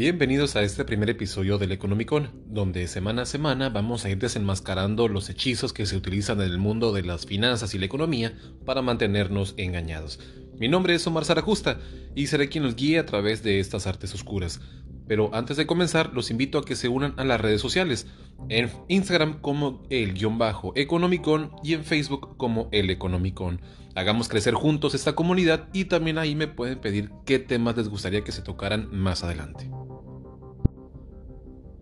Bienvenidos a este primer episodio del Economicon, donde semana a semana vamos a ir desenmascarando los hechizos que se utilizan en el mundo de las finanzas y la economía para mantenernos engañados. Mi nombre es Omar Zarajusta y seré quien los guíe a través de estas artes oscuras. Pero antes de comenzar, los invito a que se unan a las redes sociales, en Instagram como el guion bajo Economicon y en Facebook como el Economicon. Hagamos crecer juntos esta comunidad y también ahí me pueden pedir qué temas les gustaría que se tocaran más adelante.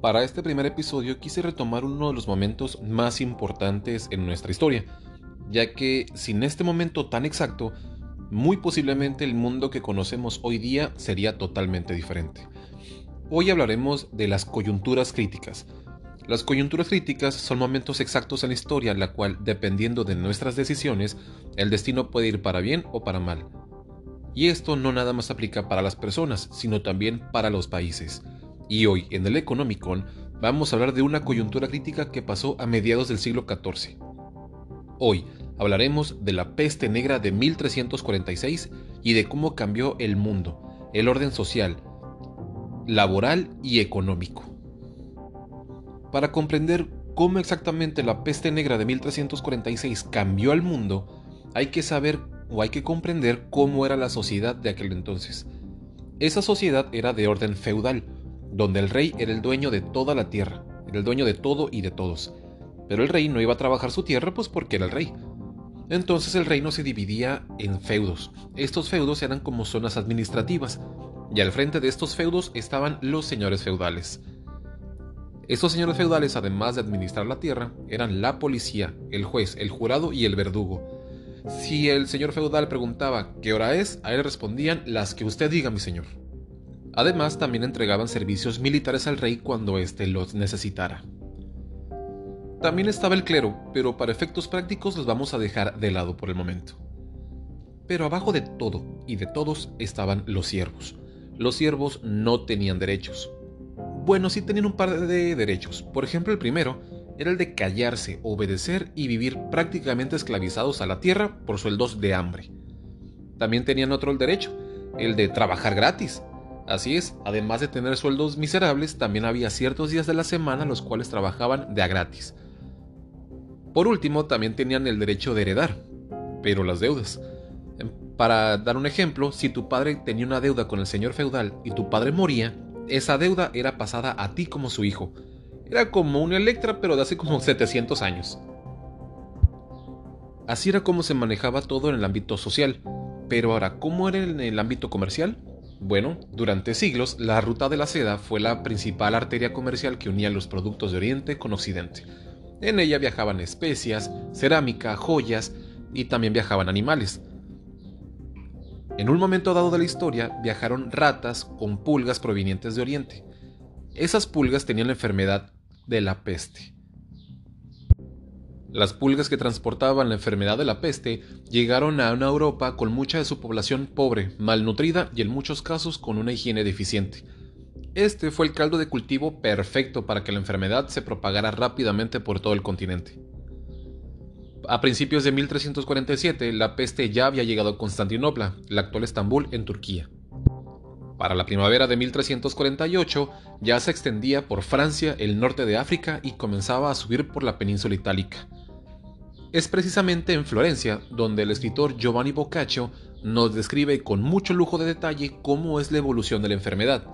Para este primer episodio quise retomar uno de los momentos más importantes en nuestra historia, ya que sin este momento tan exacto, muy posiblemente el mundo que conocemos hoy día sería totalmente diferente. Hoy hablaremos de las coyunturas críticas. Las coyunturas críticas son momentos exactos en la historia en la cual, dependiendo de nuestras decisiones, el destino puede ir para bien o para mal. Y esto no nada más aplica para las personas, sino también para los países. Y hoy, en el Economicon, vamos a hablar de una coyuntura crítica que pasó a mediados del siglo XIV. Hoy hablaremos de la peste negra de 1346 y de cómo cambió el mundo, el orden social, laboral y económico. Para comprender cómo exactamente la peste negra de 1346 cambió al mundo, hay que saber o hay que comprender cómo era la sociedad de aquel entonces. Esa sociedad era de orden feudal, donde el rey era el dueño de toda la tierra, era el dueño de todo y de todos. Pero el rey no iba a trabajar su tierra pues porque era el rey. Entonces el reino se dividía en feudos. Estos feudos eran como zonas administrativas, y al frente de estos feudos estaban los señores feudales. Estos señores feudales, además de administrar la tierra, eran la policía, el juez, el jurado y el verdugo. Si el señor feudal preguntaba qué hora es, a él respondían las que usted diga, mi señor. Además, también entregaban servicios militares al rey cuando éste los necesitara. También estaba el clero, pero para efectos prácticos los vamos a dejar de lado por el momento. Pero abajo de todo y de todos estaban los siervos, los siervos no tenían derechos. Bueno, sí tenían un par de derechos. Por ejemplo, el primero era el de callarse, obedecer y vivir prácticamente esclavizados a la tierra por sueldos de hambre. También tenían otro derecho, el de trabajar gratis. Así es, además de tener sueldos miserables, también había ciertos días de la semana los cuales trabajaban de a gratis. Por último, también tenían el derecho de heredar, pero las deudas. Para dar un ejemplo, si tu padre tenía una deuda con el señor feudal y tu padre moría, esa deuda era pasada a ti como su hijo. Era como una Electra, pero de hace como 700 años. Así era como se manejaba todo en el ámbito social. Pero ahora, ¿cómo era en el ámbito comercial? Bueno, durante siglos, la ruta de la seda fue la principal arteria comercial que unía los productos de Oriente con Occidente. En ella viajaban especias, cerámica, joyas y también viajaban animales. En un momento dado de la historia viajaron ratas con pulgas provenientes de Oriente. Esas pulgas tenían la enfermedad de la peste. Las pulgas que transportaban la enfermedad de la peste llegaron a una Europa con mucha de su población pobre, malnutrida y en muchos casos con una higiene deficiente. Este fue el caldo de cultivo perfecto para que la enfermedad se propagara rápidamente por todo el continente. A principios de 1347, la peste ya había llegado a Constantinopla, la actual Estambul, en Turquía. Para la primavera de 1348 ya se extendía por Francia, el norte de África y comenzaba a subir por la península itálica. Es precisamente en Florencia donde el escritor Giovanni Boccaccio nos describe con mucho lujo de detalle cómo es la evolución de la enfermedad.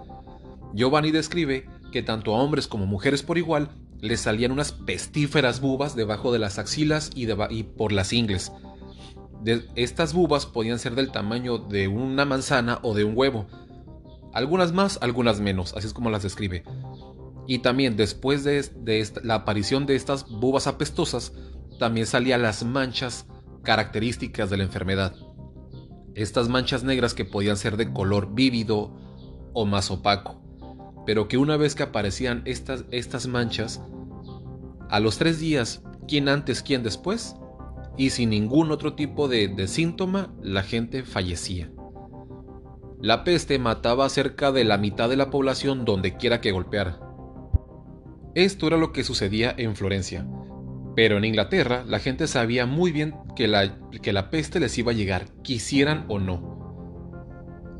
Giovanni describe que tanto a hombres como mujeres por igual le salían unas pestíferas bubas debajo de las axilas y, por las ingles. estas bubas podían ser del tamaño de una manzana o de un huevo. Algunas más, algunas menos, así es como las describe. Y también después de, la aparición de estas bubas apestosas, también salían las manchas características de la enfermedad. Estas manchas negras que podían ser de color vívido o más opaco pero que una vez que aparecían estas, estas manchas, a los tres días, quién antes, quién después, y sin ningún otro tipo de, de síntoma, la gente fallecía. La peste mataba a cerca de la mitad de la población donde quiera que golpeara. Esto era lo que sucedía en Florencia, pero en Inglaterra la gente sabía muy bien que la, que la peste les iba a llegar, quisieran o no.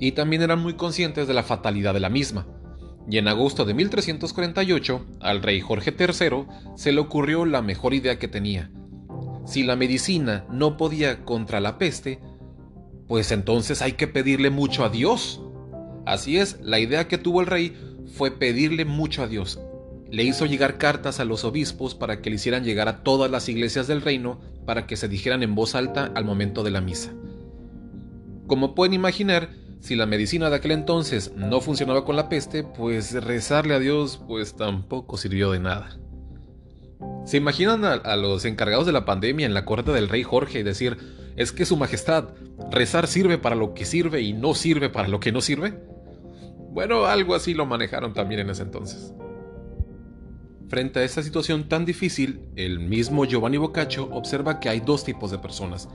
Y también eran muy conscientes de la fatalidad de la misma, y en agosto de 1348 al rey Jorge III se le ocurrió la mejor idea que tenía. Si la medicina no podía contra la peste, pues entonces hay que pedirle mucho a Dios. Así es, la idea que tuvo el rey fue pedirle mucho a Dios. Le hizo llegar cartas a los obispos para que le hicieran llegar a todas las iglesias del reino para que se dijeran en voz alta al momento de la misa. Como pueden imaginar, si la medicina de aquel entonces no funcionaba con la peste, pues rezarle a Dios pues tampoco sirvió de nada. ¿Se imaginan a, los encargados de la pandemia en la corte del rey Jorge y decir, es que su majestad, rezar sirve para lo que sirve y no sirve para lo que no sirve? Bueno, algo así lo manejaron también en ese entonces. Frente a esta situación tan difícil, el mismo Giovanni Boccaccio observa que hay dos tipos de personas,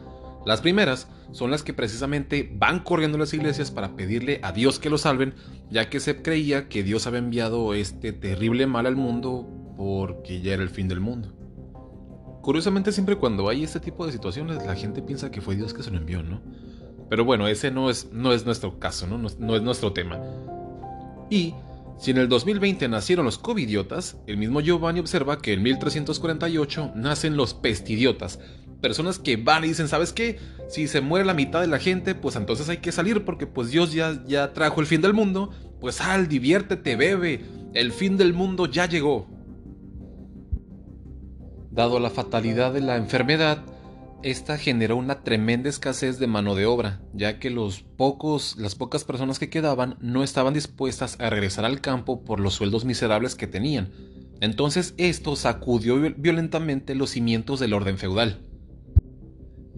las primeras son las que precisamente van corriendo a las iglesias para pedirle a Dios que lo salven, ya que se creía que Dios había enviado este terrible mal al mundo porque ya era el fin del mundo. Curiosamente siempre cuando hay este tipo de situaciones la gente piensa que fue Dios que se lo envió, ¿no? Pero bueno, ese no es, no es nuestro caso, ¿no? No, es nuestro tema. Y si en el 2020 nacieron los covidiotas, el mismo Giovanni observa que en 1348 nacen los pestidiotas, personas que van y dicen, ¿sabes qué? Si se muere la mitad de la gente, pues entonces hay que salir porque pues Dios ya, ya trajo el fin del mundo. Pues sal, diviértete, bebe. El fin del mundo ya llegó. Dado la fatalidad de la enfermedad, esta generó una tremenda escasez de mano de obra, ya que los pocos, las pocas personas que quedaban no estaban dispuestas a regresar al campo por los sueldos miserables que tenían. Entonces esto sacudió violentamente los cimientos del orden feudal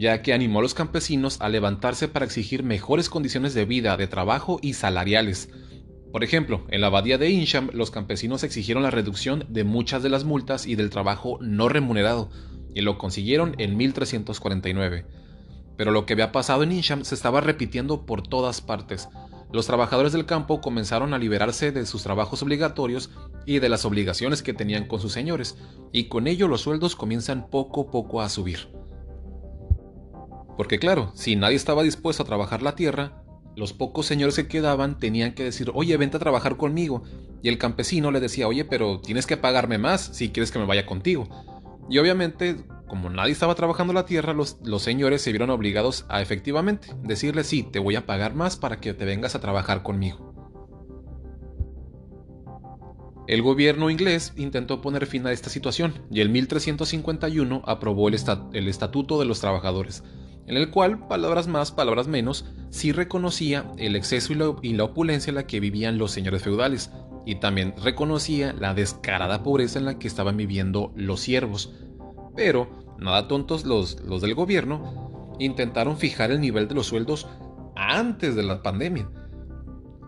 ya que animó a los campesinos a levantarse para exigir mejores condiciones de vida, de trabajo y salariales. Por ejemplo, en la abadía de Incham, los campesinos exigieron la reducción de muchas de las multas y del trabajo no remunerado, y lo consiguieron en 1349. Pero lo que había pasado en Incham se estaba repitiendo por todas partes. Los trabajadores del campo comenzaron a liberarse de sus trabajos obligatorios y de las obligaciones que tenían con sus señores, y con ello los sueldos comienzan poco a poco a subir. Porque claro, si nadie estaba dispuesto a trabajar la tierra, los pocos señores que quedaban tenían que decir, oye, vente a trabajar conmigo. Y el campesino le decía, oye, pero tienes que pagarme más si quieres que me vaya contigo. Y obviamente, como nadie estaba trabajando la tierra, los, señores se vieron obligados a efectivamente decirle, sí, te voy a pagar más para que te vengas a trabajar conmigo. El gobierno inglés intentó poner fin a esta situación y en 1351 aprobó el, el Estatuto de los Trabajadores, en el cual, palabras más, palabras menos, sí reconocía el exceso y la, opulencia en la que vivían los señores feudales, y también reconocía la descarada pobreza en la que estaban viviendo los siervos. Pero, nada tontos los, los del gobierno, intentaron fijar el nivel de los sueldos antes de la pandemia.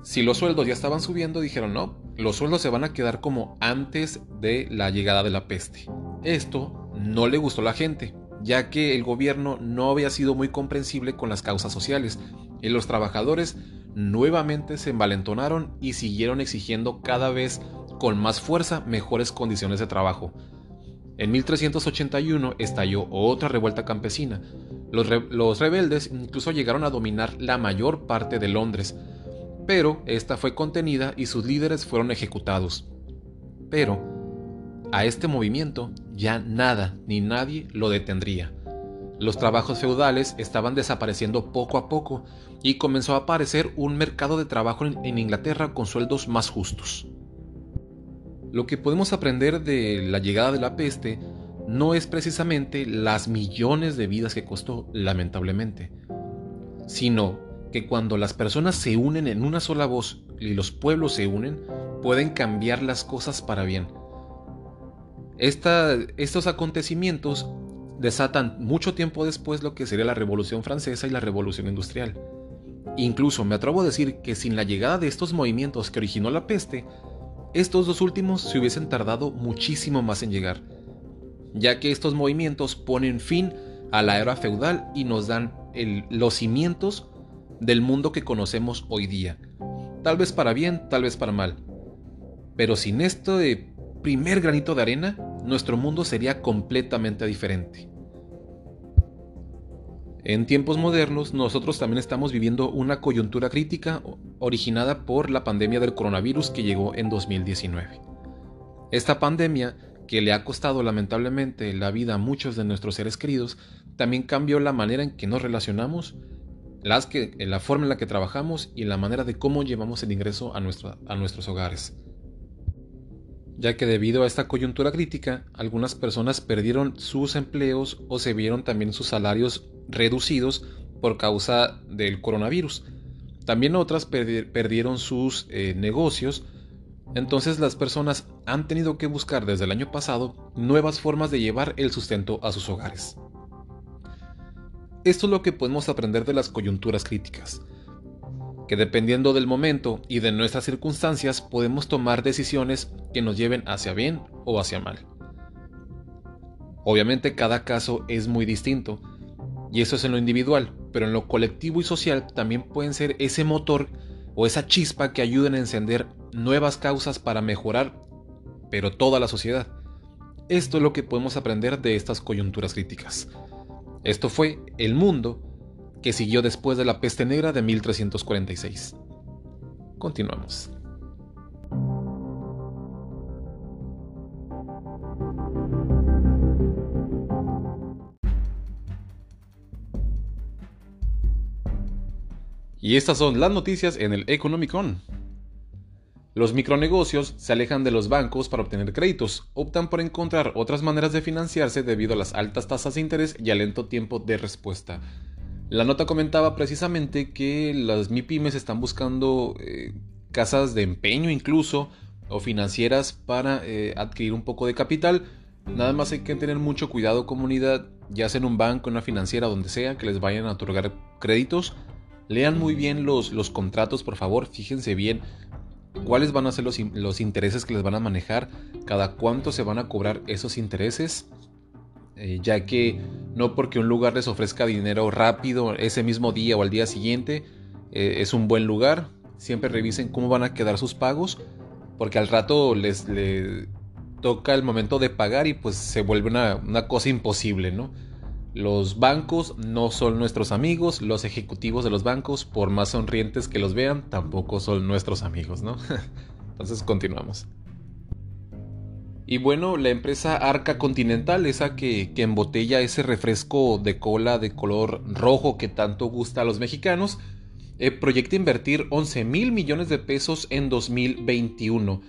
Si los sueldos ya estaban subiendo, dijeron no, los sueldos se van a quedar como antes de la llegada de la peste. Esto no le gustó a la gente, ya que el gobierno no había sido muy comprensible con las causas sociales, y los trabajadores nuevamente se envalentonaron y siguieron exigiendo cada vez con más fuerza mejores condiciones de trabajo. En 1381 estalló otra revuelta campesina. Los, los, rebeldes incluso llegaron a dominar la mayor parte de Londres, pero esta fue contenida y sus líderes fueron ejecutados. Pero a este movimiento ya nada ni nadie lo detendría. Los trabajos feudales estaban desapareciendo poco a poco y comenzó a aparecer un mercado de trabajo en Inglaterra con sueldos más justos. Lo que podemos aprender de la llegada de la peste no es precisamente las millones de vidas que costó, lamentablemente, sino que cuando las personas se unen en una sola voz y los pueblos se unen, pueden cambiar las cosas para bien estos acontecimientos desatan mucho tiempo después lo que sería la Revolución Francesa y la Revolución Industrial. Incluso me atrevo a decir que sin la llegada de estos movimientos que originó la peste, estos dos últimos se hubiesen tardado muchísimo más en llegar, ya que estos movimientos ponen fin a la era feudal y nos dan los cimientos del mundo que conocemos hoy día. Tal vez para bien, tal vez para mal. Pero sin esto de primer granito de arena, nuestro mundo sería completamente diferente. En tiempos modernos, nosotros también estamos viviendo una coyuntura crítica originada por la pandemia del coronavirus que llegó en 2019. Esta pandemia, que le ha costado lamentablemente la vida a muchos de nuestros seres queridos, también cambió la manera en que nos relacionamos, las que, la forma en la que trabajamos y la manera de cómo llevamos el ingreso a, a nuestros hogares. Ya que debido a esta coyuntura crítica, algunas personas perdieron sus empleos o se vieron también sus salarios reducidos por causa del coronavirus. También otras perdieron sus eh, negocios. Entonces las personas han tenido que buscar desde el año pasado nuevas formas de llevar el sustento a sus hogares. Esto es lo que podemos aprender de las coyunturas críticas, que dependiendo del momento y de nuestras circunstancias podemos tomar decisiones que nos lleven hacia bien o hacia mal. Obviamente cada caso es muy distinto, y eso es en lo individual, pero en lo colectivo y social también pueden ser ese motor o esa chispa que ayuden a encender nuevas causas para mejorar, pero toda la sociedad. Esto es lo que podemos aprender de estas coyunturas críticas. Esto fue el mundo que siguió después de la peste negra de 1346. Continuamos. Y estas son las noticias en el Economicon. Los micronegocios se alejan de los bancos para obtener créditos, optan por encontrar otras maneras de financiarse debido a las altas tasas de interés y al lento tiempo de respuesta. La nota comentaba precisamente que las MIPIMES están buscando eh, casas de empeño incluso o financieras para eh, adquirir un poco de capital. Nada más hay que tener mucho cuidado comunidad, ya sea en un banco, en una financiera, donde sea, que les vayan a otorgar créditos Lean muy bien los, los contratos, por favor, fíjense bien cuáles van a ser los, los, intereses que les van a manejar, cada cuánto se van a cobrar esos intereses, eh, ya que no porque un lugar les ofrezca dinero rápido ese mismo día o al día siguiente, eh, es un buen lugar. Siempre revisen cómo van a quedar sus pagos, porque al rato les, toca el momento de pagar y pues se vuelve una, una cosa imposible, ¿no? Los bancos no son nuestros amigos, los ejecutivos de los bancos, por más sonrientes que los vean, tampoco son nuestros amigos, ¿no? Entonces continuamos. Y bueno, la empresa Arca Continental, esa que, embotella ese refresco de cola de color rojo que tanto gusta a los mexicanos, eh, proyecta invertir 11 mil millones de pesos en 2021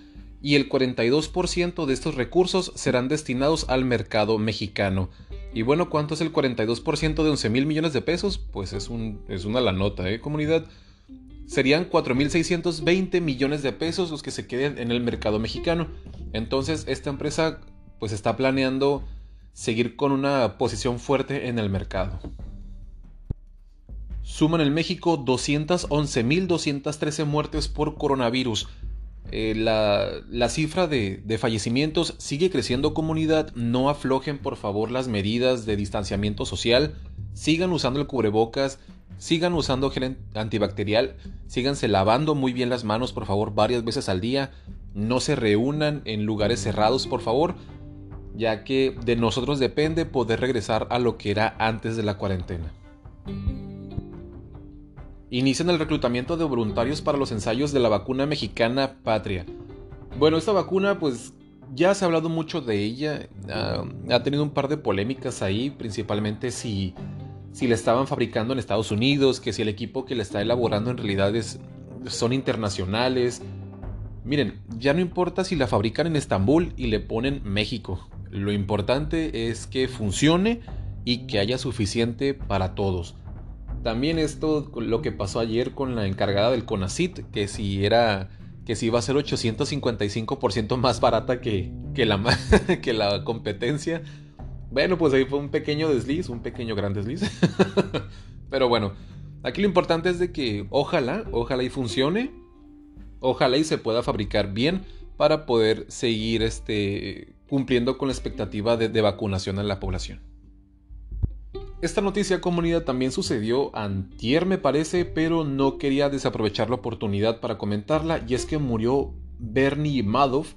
y el 42% de estos recursos serán destinados al mercado mexicano. Y bueno, ¿cuánto es el 42% de 11 mil millones de pesos? Pues es, un, es una la nota, ¿eh, comunidad? Serían 4.620 millones de pesos los que se queden en el mercado mexicano. Entonces, esta empresa pues está planeando seguir con una posición fuerte en el mercado. Suman en México 211.213 muertes por coronavirus, eh, la, cifra de, fallecimientos sigue creciendo comunidad, no aflojen por favor las medidas de distanciamiento social, sigan usando el cubrebocas, sigan usando gel antibacterial, síganse lavando muy bien las manos por favor varias veces al día, no se reúnan en lugares cerrados por favor, ya que de nosotros depende poder regresar a lo que era antes de la cuarentena. Inician el reclutamiento de voluntarios para los ensayos de la vacuna mexicana Patria. Bueno, esta vacuna pues ya se ha hablado mucho de ella, ha, tenido un par de polémicas ahí, principalmente si, si la estaban fabricando en Estados Unidos, que si el equipo que la está elaborando en realidad son internacionales. Miren, ya no importa si la fabrican en Estambul y le ponen México, lo importante es que funcione y que haya suficiente para todos. También esto, lo que pasó ayer con la encargada del CONACIT, que si era, que si iba a ser 855% más barata que, que, la, que la competencia. Bueno, pues ahí fue un pequeño desliz, un pequeño gran desliz. Pero bueno, aquí lo importante es de que ojalá, ojalá y funcione, ojalá y se pueda fabricar bien para poder seguir este, cumpliendo con la expectativa de, de vacunación a la población. Esta noticia comunidad también sucedió antier me parece, pero no quería desaprovechar la oportunidad para comentarla y es que murió Bernie Madoff,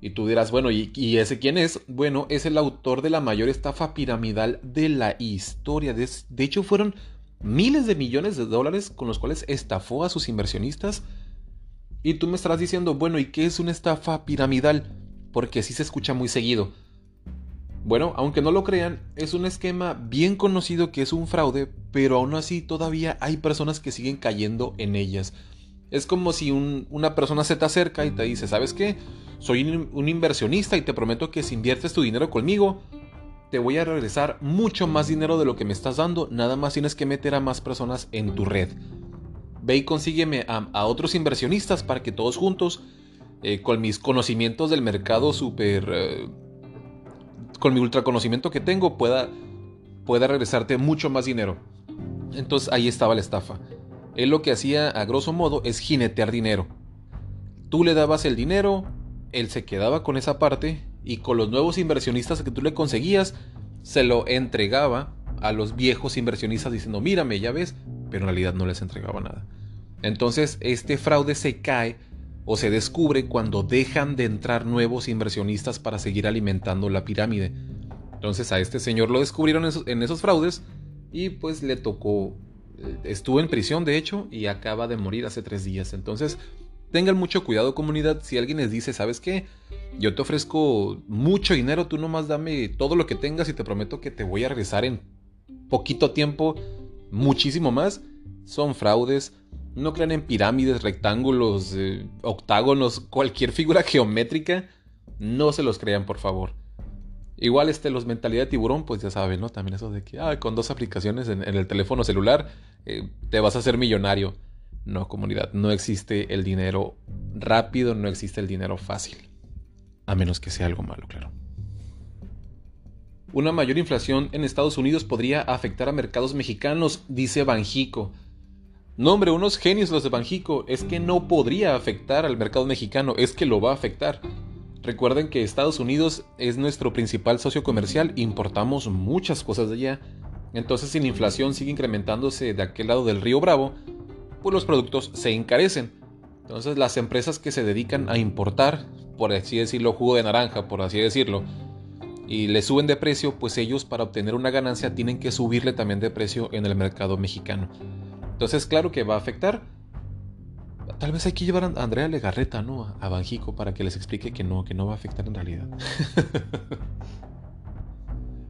Y tú dirás, bueno, ¿y, ese quién es? Bueno, es el autor de la mayor estafa piramidal de la historia. De, de hecho, fueron miles de millones de dólares con los cuales estafó a sus inversionistas. Y tú me estarás diciendo, bueno, ¿y qué es una estafa piramidal? Porque así se escucha muy seguido. Bueno, aunque no lo crean, es un esquema bien conocido que es un fraude, pero aún así todavía hay personas que siguen cayendo en ellas. Es como si una persona se te acerca y te dice, ¿sabes qué? Soy un, inversionista y te prometo que si inviertes tu dinero conmigo, te voy a regresar mucho más dinero de lo que me estás dando, nada más tienes que meter a más personas en tu red. Ve y consígueme a, otros inversionistas para que todos juntos, eh, con mis conocimientos del mercado súper... Eh, con mi ultra conocimiento que tengo pueda, pueda regresarte mucho más dinero. Entonces ahí estaba la estafa. Él lo que hacía a grosso modo es jinetear dinero. Tú le dabas el dinero, él se quedaba con esa parte y con los nuevos inversionistas que tú le conseguías, se lo entregaba a los viejos inversionistas diciendo, mírame, ya ves, pero en realidad no les entregaba nada. Entonces este fraude se cae o se descubre cuando dejan de entrar nuevos inversionistas para seguir alimentando la pirámide. Entonces a este señor lo descubrieron en esos, fraudes y pues le tocó, eh, estuvo en prisión de hecho y acaba de morir hace tres días. Entonces tengan mucho cuidado comunidad si alguien les dice, ¿sabes qué? Yo te ofrezco mucho dinero, tú nomás dame todo lo que tengas y te prometo que te voy a regresar en poquito tiempo muchísimo más. Son fraudes no crean en pirámides, rectángulos, eh, octágonos, cualquier figura geométrica. No se los crean, por favor. Igual este, los mentalidad de tiburón, pues ya saben, ¿no? También eso de que ah, con dos aplicaciones en, el teléfono celular eh, te vas a hacer millonario. No, comunidad, no existe el dinero rápido, no existe el dinero fácil. A menos que sea algo malo, claro. Una mayor inflación en Estados Unidos podría afectar a mercados mexicanos, dice Banjico. No, hombre, unos genios los de Banjico. Es que no podría afectar al mercado mexicano, es que lo va a afectar. Recuerden que Estados Unidos es nuestro principal socio comercial, importamos muchas cosas de allá. Entonces, si la inflación sigue incrementándose de aquel lado del río Bravo, pues los productos se encarecen. Entonces, las empresas que se dedican a importar, por así decirlo, jugo de naranja, por así decirlo, y le suben de precio, pues ellos para obtener una ganancia tienen que subirle también de precio en el mercado mexicano. Entonces, claro que va a afectar. Tal vez hay que llevar a Andrea Legarreta, ¿no? A Banjico para que les explique que no, que no va a afectar en realidad.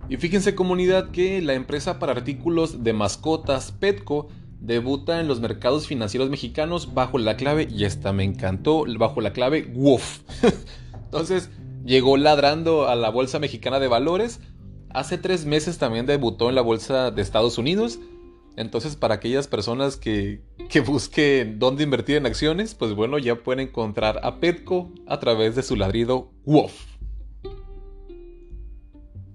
y fíjense comunidad que la empresa para artículos de mascotas Petco debuta en los mercados financieros mexicanos bajo la clave, y esta me encantó, bajo la clave WOF. Entonces, llegó ladrando a la Bolsa Mexicana de Valores. Hace tres meses también debutó en la Bolsa de Estados Unidos entonces, para aquellas personas que, busquen dónde invertir en acciones, pues bueno, ya pueden encontrar a Petco a través de su ladrido WOF.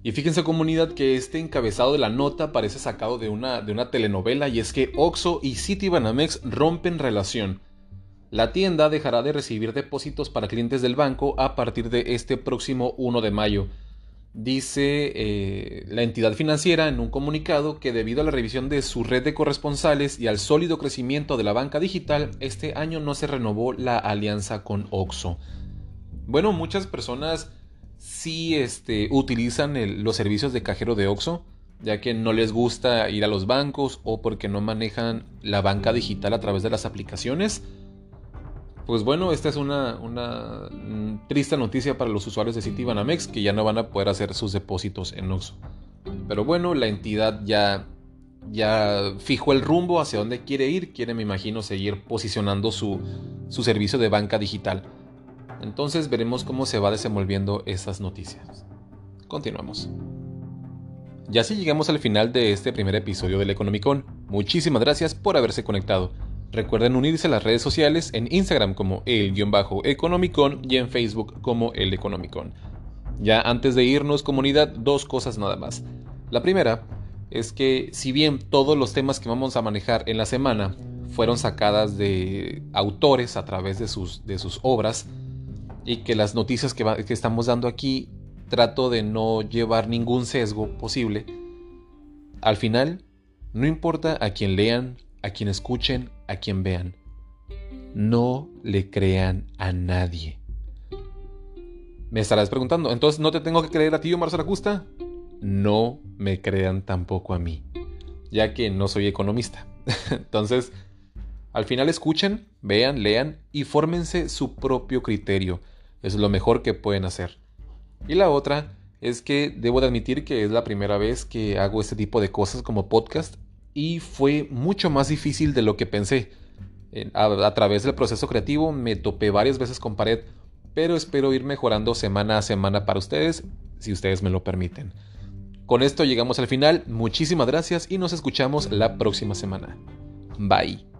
Y fíjense comunidad que este encabezado de la nota parece sacado de una, de una telenovela y es que Oxo y Citibanamex rompen relación. La tienda dejará de recibir depósitos para clientes del banco a partir de este próximo 1 de mayo. Dice eh, la entidad financiera en un comunicado que debido a la revisión de su red de corresponsales y al sólido crecimiento de la banca digital, este año no se renovó la alianza con OXO. Bueno, muchas personas sí este, utilizan los servicios de cajero de OXO, ya que no les gusta ir a los bancos o porque no manejan la banca digital a través de las aplicaciones. Pues bueno, esta es una, mm, triste noticia para los usuarios de Citibanamex que ya no van a poder hacer sus depósitos en Oxxo. Pero bueno, la entidad ya, ya fijó el rumbo hacia dónde quiere ir. Quiere, me imagino, seguir posicionando su, su servicio de banca digital. Entonces veremos cómo se va desenvolviendo esas noticias. Continuamos. Y así llegamos al final de este primer episodio del Economicon. Muchísimas gracias por haberse conectado. Recuerden unirse a las redes sociales en Instagram como el-economicon y en Facebook como el economicon. Ya antes de irnos comunidad, dos cosas nada más. La primera es que si bien todos los temas que vamos a manejar en la semana fueron sacadas de autores a través de sus, de sus obras y que las noticias que, que estamos dando aquí trato de no llevar ningún sesgo posible, al final no importa a quien lean, a quien escuchen, a quien vean. No le crean a nadie. Me estarás preguntando, entonces no te tengo que creer a ti, Omar Zaracusta. No me crean tampoco a mí, ya que no soy economista. entonces, al final escuchen, vean, lean y fórmense su propio criterio. es lo mejor que pueden hacer. Y la otra es que debo de admitir que es la primera vez que hago este tipo de cosas como podcast y fue mucho más difícil de lo que pensé. A, través del proceso creativo me topé varias veces con pared, pero espero ir mejorando semana a semana para ustedes, si ustedes me lo permiten. Con esto llegamos al final, muchísimas gracias y nos escuchamos la próxima semana. Bye.